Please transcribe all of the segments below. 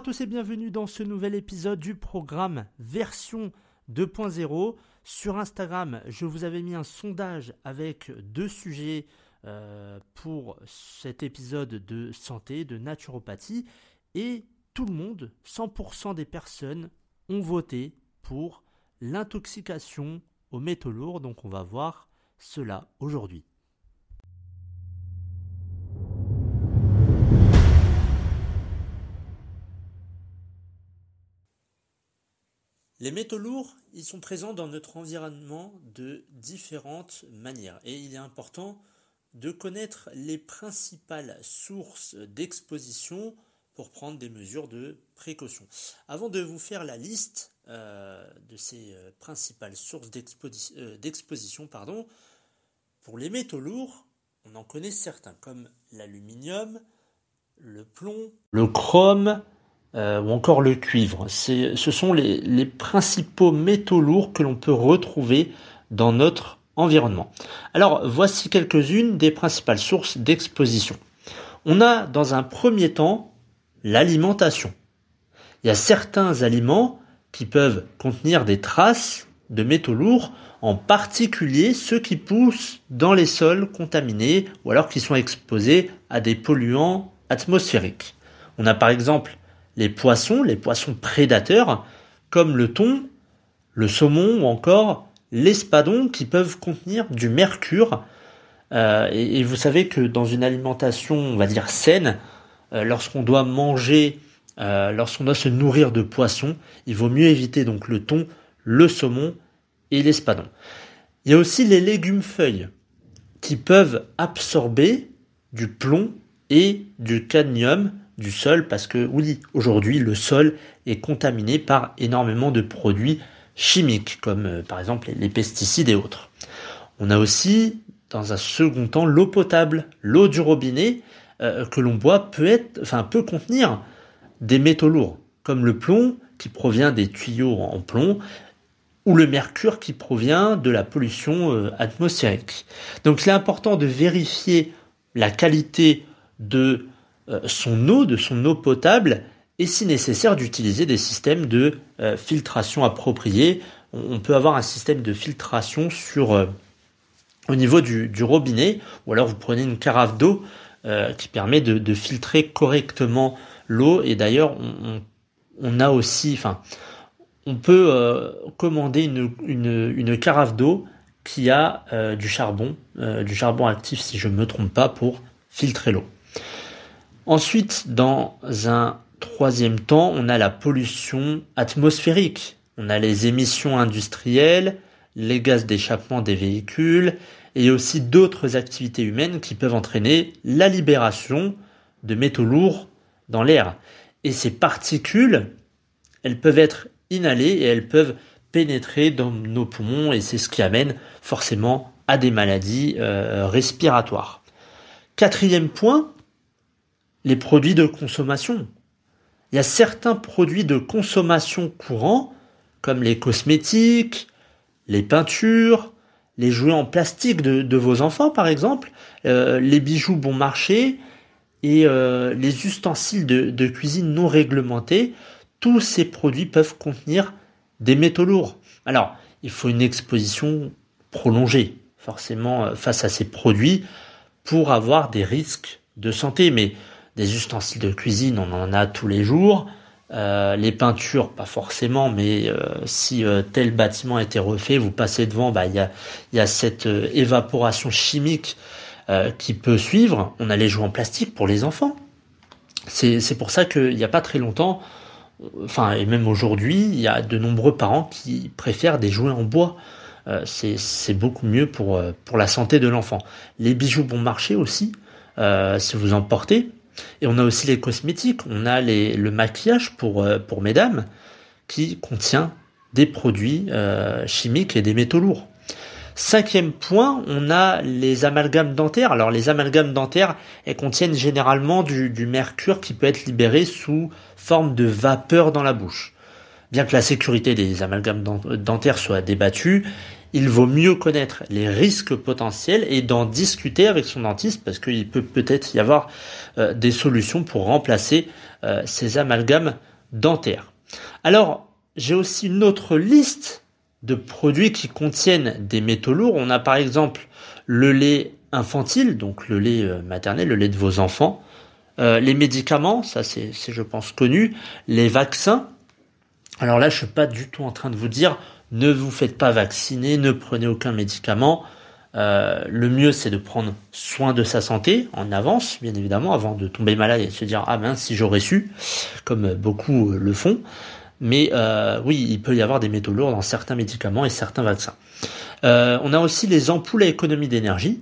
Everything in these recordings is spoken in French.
tous et bienvenue dans ce nouvel épisode du programme version 2.0. Sur Instagram, je vous avais mis un sondage avec deux sujets euh, pour cet épisode de santé, de naturopathie, et tout le monde, 100% des personnes, ont voté pour l'intoxication aux métaux lourds. Donc on va voir cela aujourd'hui. Les métaux lourds, ils sont présents dans notre environnement de différentes manières et il est important de connaître les principales sources d'exposition pour prendre des mesures de précaution. Avant de vous faire la liste euh, de ces euh, principales sources euh, d'exposition, pardon, pour les métaux lourds, on en connaît certains comme l'aluminium, le plomb, le chrome, euh, ou encore le cuivre. Ce sont les, les, principaux métaux lourds que l'on peut retrouver dans notre environnement. Alors voici quelques-unes des principales sources d'exposition. On a dans un premier temps l'alimentation. Il y a certains aliments qui peuvent contenir des traces de métaux lourds, en particulier ceux qui poussent dans les sols contaminés ou alors qui sont exposés à des polluants atmosphériques. On a par exemple les poissons, les poissons prédateurs, comme le thon, le saumon ou encore l'espadon qui peuvent contenir du mercure. Euh, et, vous savez que dans une alimentation, on va dire saine, euh, lorsqu'on doit manger, euh, lorsqu'on doit se nourrir de poissons, il vaut mieux éviter donc le thon, le saumon et l'espadon. Il y a aussi les légumes feuilles qui peuvent absorber du plomb et du cadmium du sol parce que oui, aujourd'hui le sol est contaminé par énormément de produits chimiques comme euh, par exemple les pesticides et autres. On a aussi dans un second temps l'eau potable, l'eau du robinet euh, que l'on boit peut être enfin peut contenir des métaux lourds comme le plomb qui provient des tuyaux en plomb ou le mercure qui provient de la pollution euh, atmosphérique. Donc il est important de vérifier la qualité de son eau, de son eau potable, et si nécessaire d'utiliser des systèmes de euh, filtration appropriés. On peut avoir un système de filtration sur euh, au niveau du, robinet, ou alors vous prenez une carafe d'eau qui permet de, filtrer correctement l'eau. Et d'ailleurs, on, a aussi, enfin, on peut commander une, carafe d'eau qui a du charbon, du charbon actif si je ne me trompe pas, pour filtrer l'eau. Ensuite, dans un troisième temps, on a la pollution atmosphérique. On a les émissions industrielles, les gaz d'échappement des véhicules et aussi d'autres activités humaines qui peuvent entraîner la libération de métaux lourds dans l'air. Et ces particules, elles peuvent être inhalées et elles peuvent pénétrer dans nos poumons et c'est ce qui amène forcément à des maladies euh, respiratoires. Quatrième point, les produits de consommation. Il y a certains produits de consommation courants, comme les cosmétiques, les peintures, les jouets en plastique de, vos enfants par exemple, euh, les bijoux bon marché et euh, les ustensiles de, cuisine non réglementés, tous ces produits peuvent contenir des métaux lourds. Alors, il faut une exposition prolongée, forcément, euh, face à ces produits, pour avoir des risques de santé. Des ustensiles de cuisine, on en a tous les jours. Euh, les peintures, pas forcément, mais euh, si euh, tel bâtiment a été refait, vous passez devant, bah il y a, y a cette évaporation chimique qui peut suivre. On a les jouets en plastique pour les enfants. C'est pour ça qu'il n'y a pas très longtemps, enfin et même aujourd'hui, il y a de nombreux parents qui préfèrent des jouets en bois. C'est beaucoup mieux pour la santé de l'enfant. Les bijoux bon marché aussi, si vous en portez, et on a aussi les cosmétiques, on a le maquillage pour, euh, pour mesdames qui contient des produits euh, chimiques et des métaux lourds. Cinquième point, on a les amalgames dentaires. Alors les amalgames dentaires, elles contiennent généralement du mercure qui peut être libéré sous forme de vapeur dans la bouche. Bien que la sécurité des amalgames dentaires soit débattue, il vaut mieux connaître les risques potentiels et d'en discuter avec son dentiste parce qu'il peut peut-être y avoir euh, des solutions pour remplacer euh, ces amalgames dentaire. Alors, j'ai aussi une autre liste de produits qui contiennent des métaux lourds. On a par exemple le lait infantile, donc le lait euh, maternel, le lait de vos enfants, les médicaments, ça c'est je pense connu, les vaccins. Alors là, je suis pas du tout en train de vous dire ne vous faites pas vacciner, ne prenez aucun médicament. Euh, le mieux, c'est de prendre soin de sa santé en avance, bien évidemment, avant de tomber malade et de se dire ah ben si j'aurais su, comme beaucoup le font. Mais euh, oui, il peut y avoir des métaux lourds dans certains médicaments et certains vaccins. Euh, on a aussi les ampoules à économie d'énergie.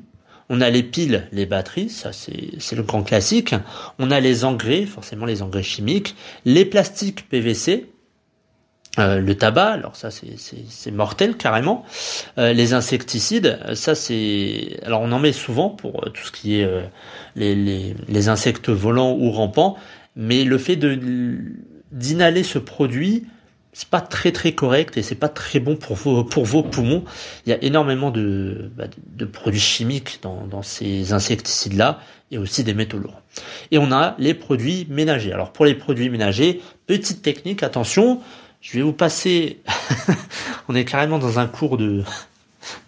On a les piles, les batteries, ça c'est le grand classique. On a les engrais, forcément les engrais chimiques, les plastiques PVC, euh, le tabac, alors ça c'est mortel carrément. Euh, les insecticides, ça c'est, alors on en met souvent pour tout ce qui est les, les, les, insectes volants ou rampants, mais le fait de d'inhaler ce produit, c'est pas très très correct et c'est pas très bon pour vos, pour vos poumons. Il y a énormément de, bah, de produits chimiques dans, dans ces insecticides-là et aussi des métaux lourds. Et on a les produits ménagers. Alors pour les produits ménagers, petite technique, attention, je vais vous passer, on est carrément dans un cours de,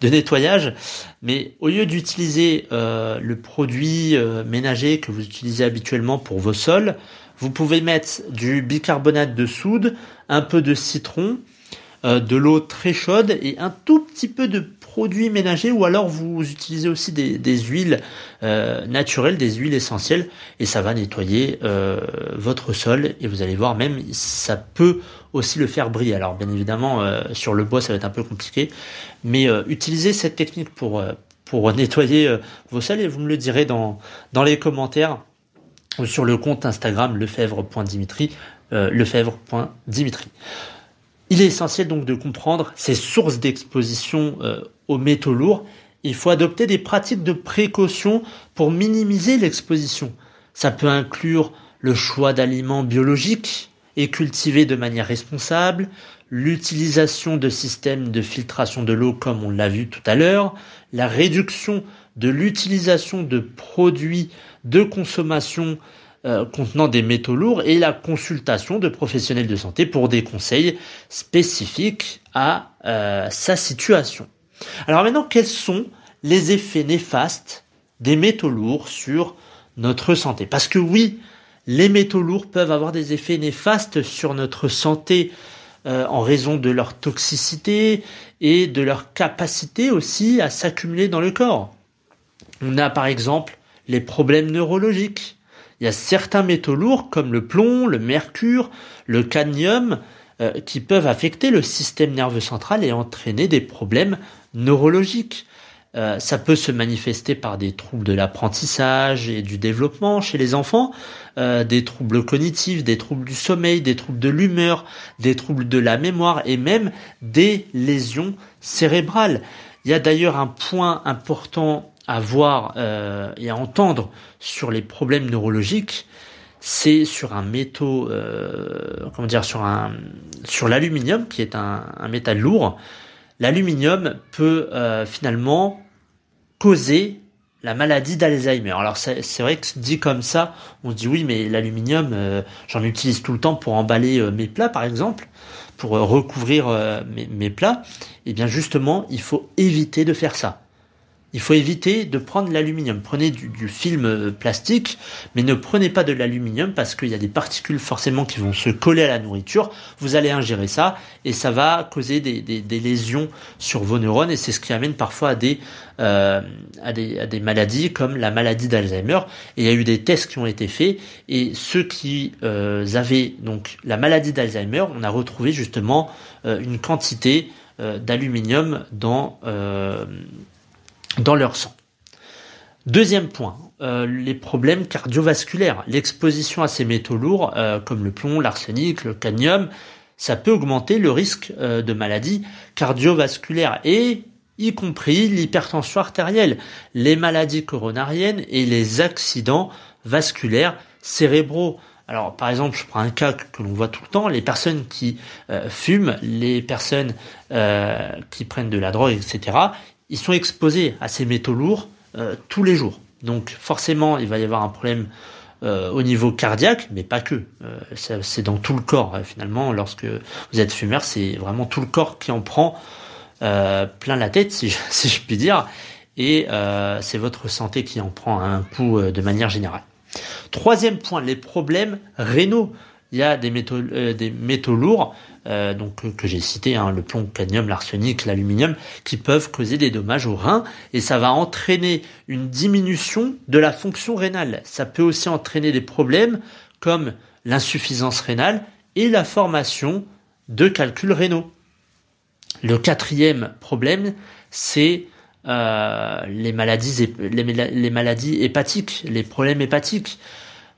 nettoyage, mais au lieu d'utiliser euh, le produit euh, ménager que vous utilisez habituellement pour vos sols, vous pouvez mettre du bicarbonate de soude, un peu de citron, euh, de l'eau très chaude et un tout petit peu de produits ménagers ou alors vous utilisez aussi des, huiles euh, naturelles, des huiles essentielles et ça va nettoyer euh, votre sol et vous allez voir même ça peut aussi le faire briller. Alors bien évidemment sur le bois ça va être un peu compliqué mais utilisez cette technique pour, pour nettoyer vos sols et vous me le direz dans, dans les commentaires sur le compte Instagram lefebvre.dimitri, euh, lefebvre.dimitri. Il est essentiel donc de comprendre ces sources d'exposition euh, aux métaux lourds. Il faut adopter des pratiques de précaution pour minimiser l'exposition. Ça peut inclure le choix d'aliments biologiques et cultivés de manière responsable, l'utilisation de systèmes de filtration de l'eau comme on l'a vu tout à l'heure, la réduction de l'utilisation de produits de consommation euh, contenant des métaux lourds et la consultation de professionnels de santé pour des conseils spécifiques à euh, sa situation. Alors maintenant, quels sont les effets néfastes des métaux lourds sur notre santé? Parce que oui, les métaux lourds peuvent avoir des effets néfastes sur notre santé euh, en raison de leur toxicité et de leur capacité aussi à s'accumuler dans le corps. On a par exemple les problèmes neurologiques. Il y a certains métaux lourds comme le plomb, le mercure, le cadmium euh, qui peuvent affecter le système nerveux central et entraîner des problèmes neurologiques. Euh, ça peut se manifester par des troubles de l'apprentissage et du développement chez les enfants, euh, des troubles cognitifs, des troubles du sommeil, des troubles de l'humeur, des troubles de la mémoire et même des lésions cérébrales. Il y a d'ailleurs un point important à voir euh, et à entendre sur les problèmes neurologiques, c'est sur un métaux, euh, comment dire, sur un, sur l'aluminium qui est un, métal lourd. L'aluminium peut euh, finalement causer la maladie d'Alzheimer. Alors c'est vrai que dit comme ça, on se dit oui, mais l'aluminium, j'en utilise tout le temps pour emballer mes plats, par exemple, pour recouvrir mes, mes plats. Et eh bien justement, il faut éviter de faire ça. Il faut éviter de prendre l'aluminium. Prenez du, film euh, plastique, mais ne prenez pas de l'aluminium parce qu'il y a des particules forcément qui vont se coller à la nourriture. Vous allez ingérer ça et ça va causer des, lésions sur vos neurones et c'est ce qui amène parfois à des, euh, à des, maladies comme la maladie d'Alzheimer. Et il y a eu des tests qui ont été faits et ceux qui euh, avaient donc la maladie d'Alzheimer, on a retrouvé justement une quantité d'aluminium dans dans leur sang. Deuxième point, euh, les problèmes cardiovasculaires. L'exposition à ces métaux lourds, euh, comme le plomb, l'arsenic, le cadmium, ça peut augmenter le risque euh, de maladies cardiovasculaires et y compris l'hypertension artérielle, les maladies coronariennes et les accidents vasculaires cérébraux. Alors, par exemple, je prends un cas que l'on voit tout le temps, les personnes qui fument, les personnes qui prennent de la drogue, etc ils sont exposés à ces métaux lourds euh, tous les jours. Donc forcément, il va y avoir un problème au niveau cardiaque, mais pas que. c'est dans tout le corps finalement. Lorsque vous êtes fumeur, c'est vraiment tout le corps qui en prend plein la tête, si je puis dire et euh, c'est votre santé qui en prend un coup euh, de manière générale. Troisième point, les problèmes rénaux. Il y a des métaux, euh, des métaux lourds, donc que j'ai cités, hein, le plomb, le cadmium, l'arsenic, l'aluminium, qui peuvent causer des dommages aux reins et ça va entraîner une diminution de la fonction rénale. Ça peut aussi entraîner des problèmes comme l'insuffisance rénale et la formation de calculs rénaux. Le quatrième problème, c'est euh, les, maladies hépatiques, les problèmes hépatiques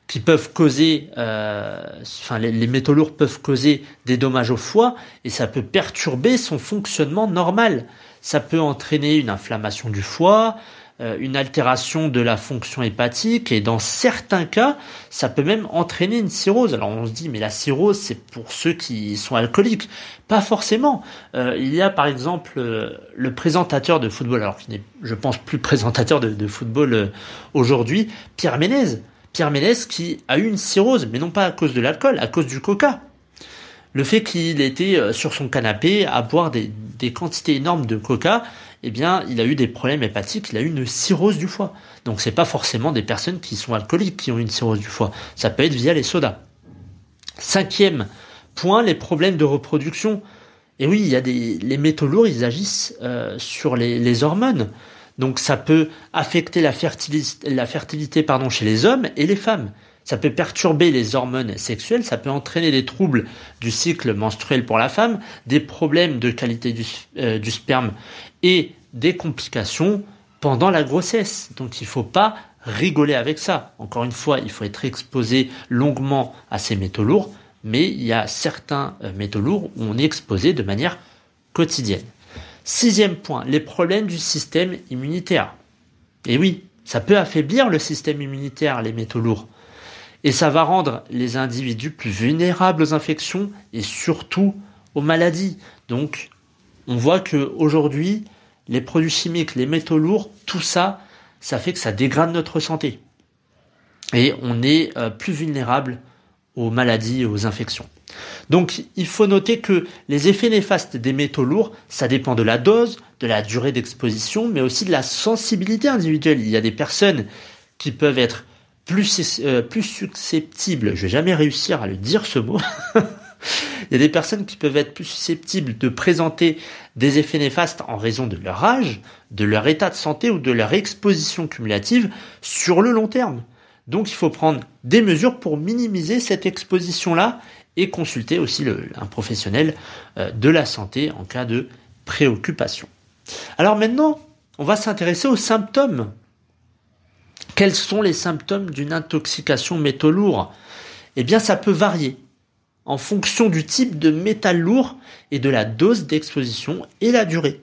qui peuvent causer, euh, enfin les, métaux lourds peuvent causer des dommages au foie et ça peut perturber son fonctionnement normal. Ça peut entraîner une inflammation du foie, euh, une altération de la fonction hépatique et dans certains cas, ça peut même entraîner une cirrhose. Alors on se dit mais la cirrhose c'est pour ceux qui sont alcooliques. Pas forcément. Euh, il y a par exemple le présentateur de football, alors qui n'est je pense plus présentateur de, football aujourd'hui, Pierre Ménez. Pierre Ménez qui a eu une cirrhose, mais non pas à cause de l'alcool, à cause du coca. Le fait qu'il était sur son canapé à boire des, des quantités énormes de coca, eh bien, il a eu des problèmes hépatiques, il a eu une cirrhose du foie. Donc, c'est pas forcément des personnes qui sont alcooliques qui ont une cirrhose du foie. Ça peut être via les sodas. Cinquième point, les problèmes de reproduction. Et oui, il y a des, les métaux lourds, ils agissent euh, sur les, hormones. Donc, ça peut affecter la fertilité, pardon, chez les hommes et les femmes. Ça peut perturber les hormones sexuelles, ça peut entraîner des troubles du cycle menstruel pour la femme, des problèmes de qualité du, euh, du sperme et des complications pendant la grossesse. Donc il ne faut pas rigoler avec ça. Encore une fois, il faut être exposé longuement à ces métaux lourds, mais il y a certains euh, métaux lourds où on est exposé de manière quotidienne. Sixième point, les problèmes du système immunitaire. Et oui, ça peut affaiblir le système immunitaire, les métaux lourds. Et ça va rendre les individus plus vulnérables aux infections et surtout aux maladies. Donc, on voit que aujourd'hui, les produits chimiques, les métaux lourds, tout ça, ça fait que ça dégrade notre santé. Et on est euh, plus vulnérable aux maladies et aux infections. Donc il faut noter que les effets néfastes des métaux lourds, ça dépend de la dose, de la durée d'exposition, mais aussi de la sensibilité individuelle. Il y a des personnes qui peuvent être plus, euh, susceptibles, je vais jamais réussir à le dire ce mot, Il y a des personnes qui peuvent être plus susceptibles de présenter des effets néfastes en raison de leur âge, de leur état de santé ou de leur exposition cumulative sur le long terme. Donc il faut prendre des mesures pour minimiser cette exposition-là et consulter aussi un professionnel euh, de la santé en cas de préoccupation. Alors maintenant, on va s'intéresser aux symptômes. Quels sont les symptômes d'une intoxication métaux lourds Eh bien, ça peut varier en fonction du type de métal lourd et de la dose d'exposition et la durée.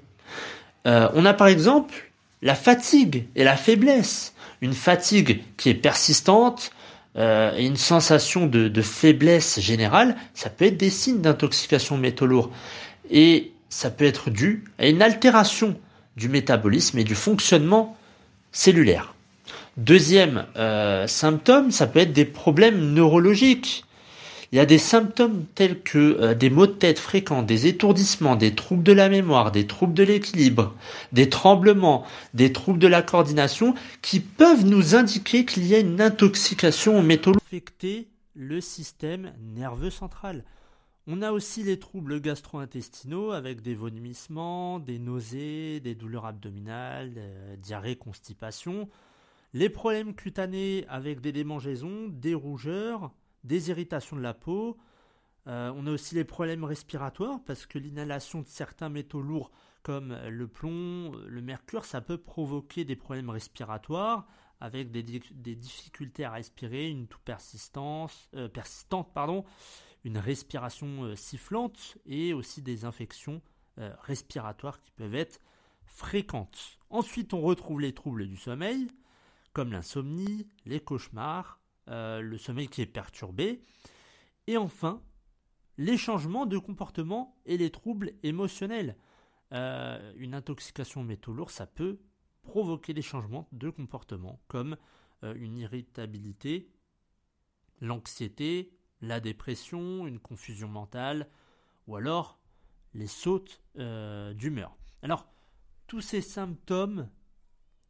Euh, on a par exemple la fatigue et la faiblesse. Une fatigue qui est persistante euh, une sensation de, faiblesse générale, ça peut être des signes d'intoxication métaux lourds. Et ça peut être dû à une altération du métabolisme et du fonctionnement cellulaire. Deuxième euh, symptôme, ça peut être des problèmes neurologiques. Il y a des symptômes tels que euh, des maux de tête fréquents, des étourdissements, des troubles de la mémoire, des troubles de l'équilibre, des tremblements, des troubles de la coordination qui peuvent nous indiquer qu'il y a une intoxication aux métaux affecter le système nerveux central. On a aussi les troubles gastro-intestinaux avec des vomissements, des nausées, des douleurs abdominales, euh, diarrhée, constipation, les problèmes cutanés avec des démangeaisons, des rougeurs, des irritations de la peau. Euh, on a aussi les problèmes respiratoires parce que l'inhalation de certains métaux lourds comme le plomb, le mercure, ça peut provoquer des problèmes respiratoires avec des, difficultés à respirer, une toux euh, persistante, une respiration euh, sifflante et aussi des infections respiratoires qui peuvent être fréquentes. Ensuite, on retrouve les troubles du sommeil, comme l'insomnie, les cauchemars, euh, le sommeil qui est perturbé, et enfin les changements de comportement et les troubles émotionnels. Euh, une intoxication métaux lourds, ça peut provoquer des changements de comportement comme euh, une irritabilité l'anxiété, la dépression, une confusion mentale, ou alors les sautes d'humeur. Alors, tous ces symptômes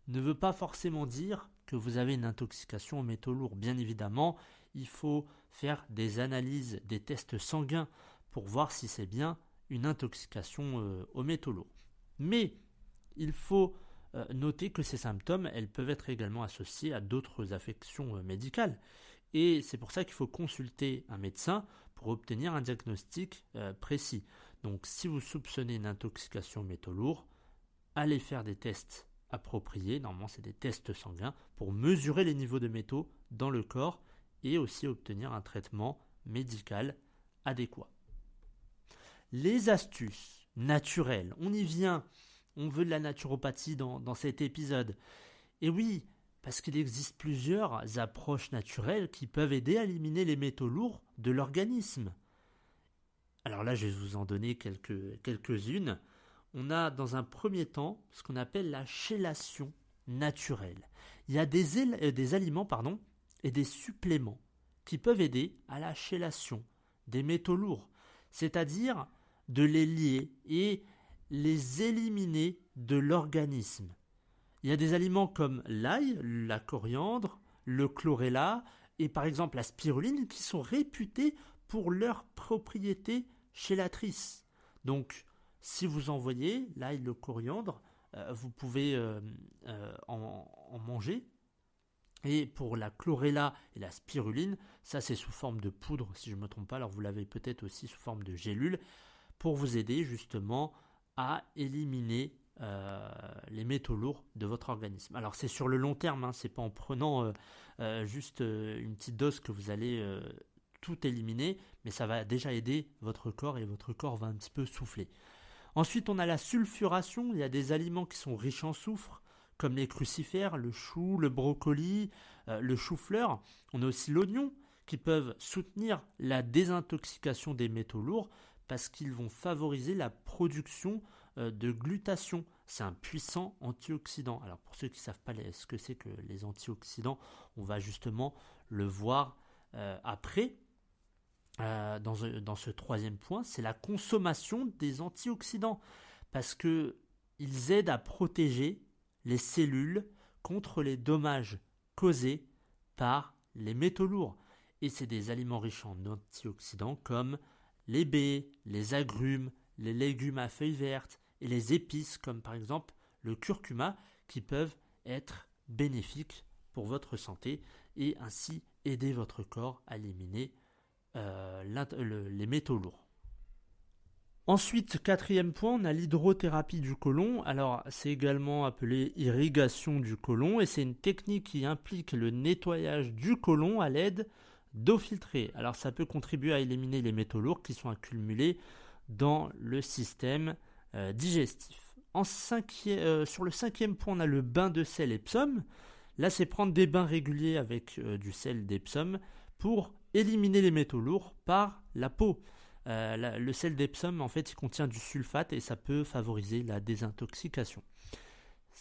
ne veulent pas forcément dire que vous avez une intoxication aux métaux lourds. Bien évidemment, il faut faire des analyses, des tests sanguins pour voir si c'est bien une intoxication euh, aux métaux lourds. Mais il faut euh, noter que ces symptômes, elles peuvent être également associés à d'autres affections médicales. Et c'est pour ça qu'il faut consulter un médecin pour obtenir un diagnostic euh, précis. Donc si vous soupçonnez une intoxication aux métaux lourds, allez faire des tests appropriés, normalement c'est des tests sanguins, pour mesurer les niveaux de métaux dans le corps et aussi obtenir un traitement médical adéquat. Les astuces naturelles, on y vient, on veut de la naturopathie dans, cet épisode. Et oui, parce qu'il existe plusieurs approches naturelles qui peuvent aider à éliminer les métaux lourds de l'organisme. Alors là, je vais vous en donner quelques, quelques-unes. On a dans un premier temps ce qu'on appelle la chélation naturelle. Il y a des, euh, des aliments pardon, et des suppléments qui peuvent aider à la chélation des métaux lourds, c'est-à-dire de les lier et les éliminer de l'organisme. Il y a des aliments comme l'ail, la coriandre, le chlorella et par exemple la spiruline qui sont réputés pour leurs propriétés chélatrices. Donc, si vous en voyez l'ail, le coriandre, euh, vous pouvez euh, euh, en, manger. Et pour la chlorella et la spiruline, ça c'est sous forme de poudre, si je ne me trompe pas. Alors vous l'avez peut-être aussi sous forme de gélule pour vous aider justement à éliminer les métaux lourds de votre organisme. Alors c'est sur le long terme, hein, c'est pas en prenant juste une petite dose que vous allez tout éliminer, mais ça va déjà aider votre corps et votre corps va un petit peu souffler. Ensuite, on a la sulfuration. Il y a des aliments qui sont riches en soufre, comme les crucifères, le chou, le brocoli, le chou-fleur. On a aussi l'oignon, qui peuvent soutenir la désintoxication des métaux lourds parce qu'ils vont favoriser la production euh, de glutation. C'est un puissant antioxydant. Alors pour ceux qui ne savent pas ce que c'est que les antioxydants, on va justement le voir euh, après. Euh, dans, ce troisième point, c'est la consommation des antioxydants parce que ils aident à protéger les cellules contre les dommages causés par les métaux lourds. Et c'est des aliments riches en antioxydants comme les baies, les agrumes, les légumes à feuilles vertes et les épices comme par exemple le curcuma qui peuvent être bénéfiques pour votre santé et ainsi aider votre corps à éliminer euh, les métaux lourds. Ensuite, quatrième point, on a l'hydrothérapie du côlon. Alors, c'est également appelé irrigation du côlon et c'est une technique qui implique le nettoyage du côlon à l'aide d'eau filtrée. Alors, ça peut contribuer à éliminer les métaux lourds qui sont accumulés dans le système euh, digestif. En euh, sur le cinquième point, on a le bain de sel Epsom. Là, c'est prendre des bains réguliers avec du sel d'Epsom pour éliminer les métaux lourds par la peau. le sel d'Epsom, en fait, il contient du sulfate et ça peut favoriser la désintoxication.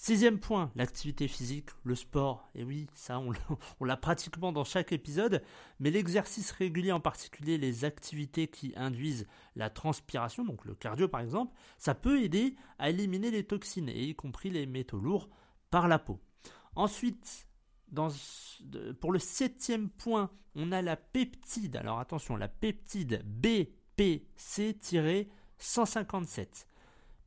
Sixième point, l'activité physique, le sport. Et oui, ça, on l'a pratiquement dans chaque épisode, mais l'exercice régulier, en particulier les activités qui induisent la transpiration, donc le cardio par exemple, ça peut aider à éliminer les toxines, y compris les métaux lourds, par la peau. Ensuite, pour le septième point, on a la peptide. Alors attention, la peptide BPC-157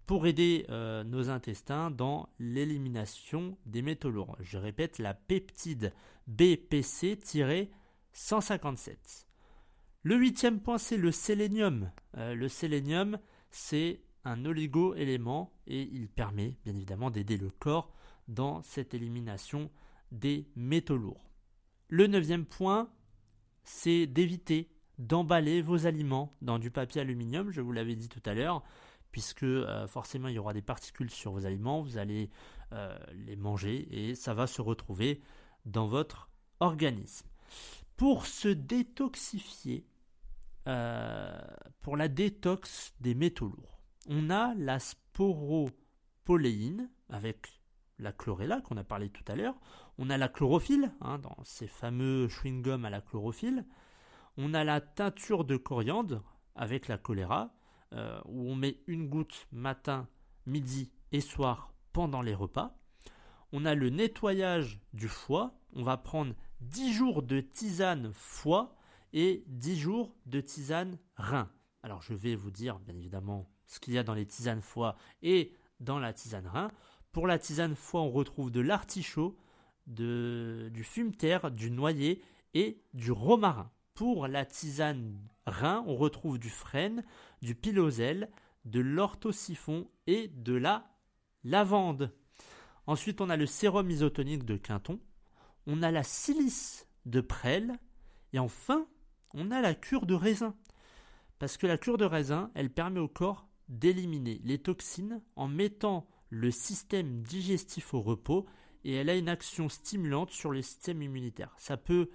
pour aider euh, nos intestins dans l'élimination des métaux lourds. Je répète, la peptide BPC-157. Le huitième point, c'est le sélénium. Euh, le sélénium, c'est un oligo-élément et il permet bien évidemment d'aider le corps dans cette élimination des métaux lourds. Le neuvième point, c'est d'éviter d'emballer vos aliments dans du papier aluminium, je vous l'avais dit tout à l'heure puisque euh, forcément il y aura des particules sur vos aliments, vous allez euh, les manger et ça va se retrouver dans votre organisme. Pour se détoxifier, euh, pour la détox des métaux lourds, on a la sporopoléine avec la chlorella qu'on a parlé tout à l'heure. On a la chlorophylle, hein, dans ces fameux chewing-gums à la chlorophylle. On a la teinture de coriandre avec la choléra, euh, où on met une goutte matin, midi et soir pendant les repas. On a le nettoyage du foie. On va prendre 10 jours de tisane foie et 10 jours de tisane rein. Alors je vais vous dire bien évidemment ce qu'il y a dans les tisanes foie et dans la tisane rein. Pour la tisane foie, on retrouve de l'artichaut, du fumeterre, du noyer et du romarin. Pour la tisane rein, on retrouve du frêne, du pilosel, de l'orthosiphon et de la lavande. Ensuite, on a le sérum isotonique de Quinton, on a la silice de prêle, et enfin, on a la cure de raisin. Parce que la cure de raisin, elle permet au corps d'éliminer les toxines en mettant le système digestif au repos et elle a une action stimulante sur le système immunitaire. Ça peut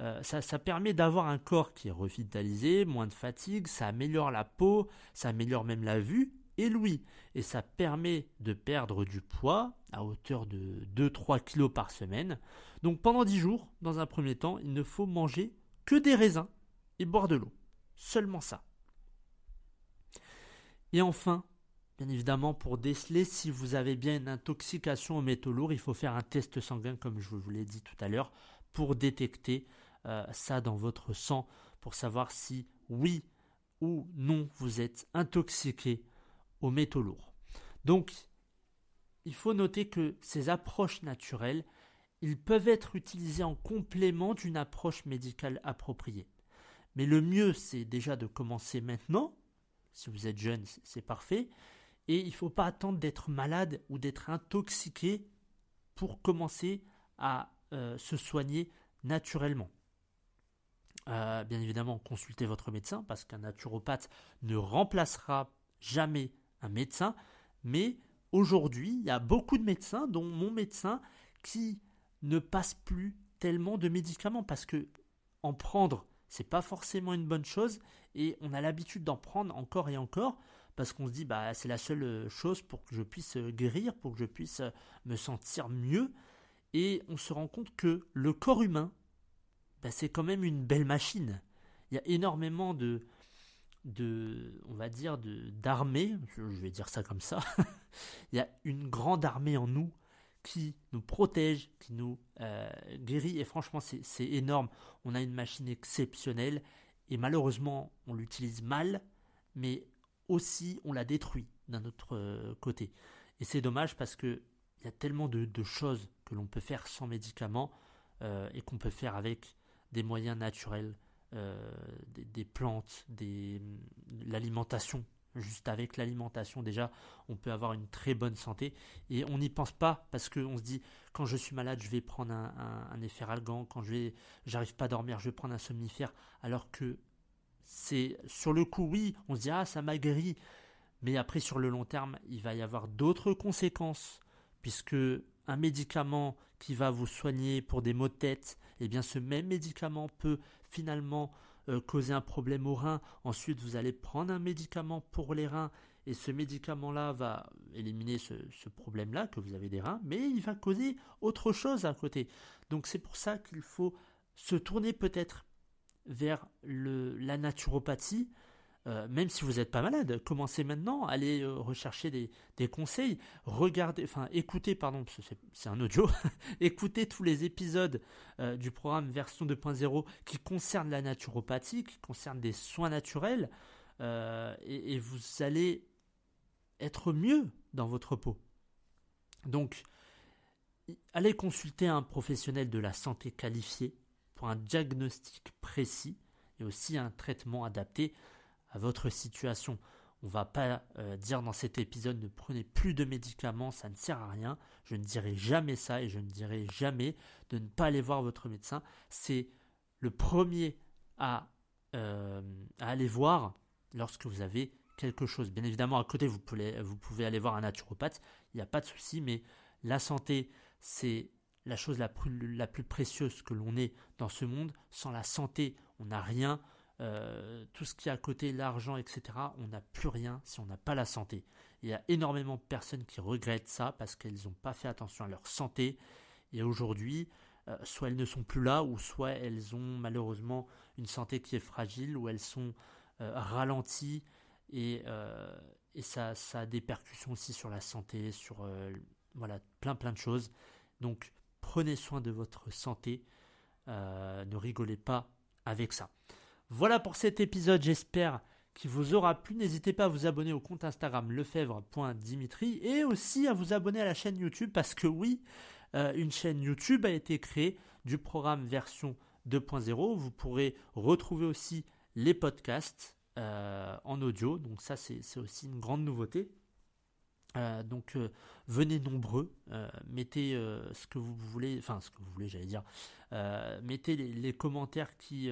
euh, ça, permet d'avoir un corps qui est revitalisé, moins de fatigue, ça améliore la peau, ça améliore même la vue et l'ouïe. Et ça permet de perdre du poids à hauteur de 2-3 kg par semaine. Donc pendant 10 jours, dans un premier temps, il ne faut manger que des raisins et boire de l'eau. Seulement ça. Et enfin, Bien évidemment, pour déceler si vous avez bien une intoxication aux métaux lourds, il faut faire un test sanguin, comme je vous l'ai dit tout à l'heure, pour détecter euh, ça dans votre sang, pour savoir si oui ou non vous êtes intoxiqué aux métaux lourds. Donc, il faut noter que ces approches naturelles, ils peuvent être utilisés en complément d'une approche médicale appropriée. Mais le mieux, c'est déjà de commencer maintenant. Si vous êtes jeune, c'est parfait. Et il ne faut pas attendre d'être malade ou d'être intoxiqué pour commencer à euh, se soigner naturellement. Euh, bien évidemment, consultez votre médecin parce qu'un naturopathe ne remplacera jamais un médecin. Mais aujourd'hui, il y a beaucoup de médecins, dont mon médecin, qui ne passent plus tellement de médicaments parce que en prendre, c'est pas forcément une bonne chose et on a l'habitude d'en prendre encore et encore parce qu'on se dit bah c'est la seule euh, chose pour que je puisse euh, guérir, pour que je puisse euh, me sentir mieux. Et on se rend compte que le corps humain, bah, c'est quand même une belle machine. Il y a énormément de, de on va dire, de d'armées, je vais dire ça comme ça. Il y a une grande armée en nous qui nous protège, qui nous guérit. Et franchement, c'est énorme. On a une machine exceptionnelle. Et malheureusement, on l'utilise mal. Mais aussi on la détruit d'un autre euh, côté. Et c'est dommage parce que il y a tellement de, choses que l'on peut faire sans médicaments euh, et qu'on peut faire avec des moyens naturels, euh, des, plantes, des, l'alimentation. Juste avec l'alimentation, déjà, on peut avoir une très bonne santé. Et on n'y pense pas parce qu'on se dit, quand je suis malade, je vais prendre un, un, un Quand je j'arrive pas à dormir, je vais prendre un somnifère. Alors que c'est sur le coup, oui, on se dit ah ça m'a guéri, mais après sur le long terme, il va y avoir d'autres conséquences, puisque un médicament qui va vous soigner pour des maux de tête, eh bien ce même médicament peut finalement euh, causer un problème au rein. Ensuite, vous allez prendre un médicament pour les reins et ce médicament-là va éliminer ce, ce problème-là que vous avez des reins, mais il va causer autre chose à côté. Donc c'est pour ça qu'il faut se tourner peut-être vers la naturopathie, euh, même si vous n'êtes pas malade, commencez maintenant, allez euh, rechercher des, conseils, regardez, enfin écoutez, pardon, c'est un audio, écoutez tous les épisodes euh, du programme version 2.0 qui concernent la naturopathie, qui concernent des soins naturels, et, vous allez être mieux dans votre peau. Donc, allez consulter un professionnel de la santé qualifié un diagnostic précis et aussi un traitement adapté à votre situation. On va pas euh, dire dans cet épisode ne prenez plus de médicaments, ça ne sert à rien. Je ne dirai jamais ça et je ne dirai jamais de ne pas aller voir votre médecin. C'est le premier à, euh, aller voir lorsque vous avez quelque chose. Bien évidemment, à côté, vous pouvez aller voir un naturopathe, il n'y a pas de souci, mais la santé, c'est la chose la plus, la plus précieuse que l'on ait dans ce monde. Sans la santé, on n'a rien. tout ce qui est à côté, l'argent, etc., on n'a plus rien si on n'a pas la santé. Il y a énormément de personnes qui regrettent ça parce qu'elles n'ont pas fait attention à leur santé. Et aujourd'hui, soit elles ne sont plus là, ou soit elles ont malheureusement une santé qui est fragile, ou elles sont ralenties et, et ça, ça, a des percussions aussi sur la santé, sur euh, voilà, plein plein de choses. Donc prenez soin de votre santé, euh, ne rigolez pas avec ça. Voilà pour cet épisode, j'espère qu'il vous aura plu. N'hésitez pas à vous abonner au compte Instagram lefebvre.dimitri et aussi à vous abonner à la chaîne YouTube parce que oui, euh, une chaîne YouTube a été créée du programme version 2.0. Vous pourrez retrouver aussi les podcasts euh, en audio. Donc ça, c'est aussi une grande nouveauté. Euh, donc euh, venez nombreux, mettez ce que vous voulez, enfin ce que vous voulez, j'allais dire, mettez les, commentaires qui,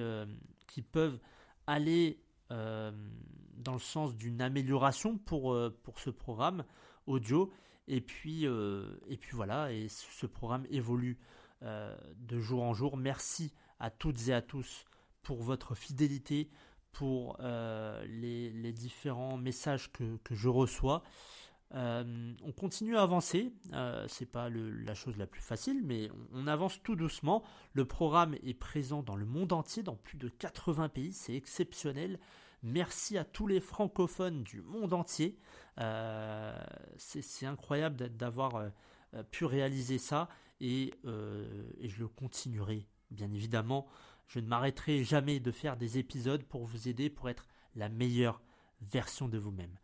qui peuvent aller dans le sens d'une amélioration pour, pour ce programme audio. Et puis, et puis voilà, et ce programme évolue de jour en jour. Merci à toutes et à tous pour votre fidélité, pour euh, les, différents messages que, je reçois. Euh, on continue à avancer, euh, c'est pas la chose la plus facile, mais on, avance tout doucement. Le programme est présent dans le monde entier, dans plus de 80 pays, c'est exceptionnel. Merci à tous les francophones du monde entier. c'est incroyable d'avoir pu réaliser ça et, et, je le continuerai, bien évidemment. Je ne m'arrêterai jamais de faire des épisodes pour vous aider pour être la meilleure version de vous-même.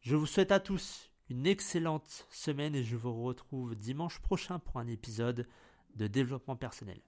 Je vous souhaite à tous une excellente semaine et je vous retrouve dimanche prochain pour un épisode de développement personnel.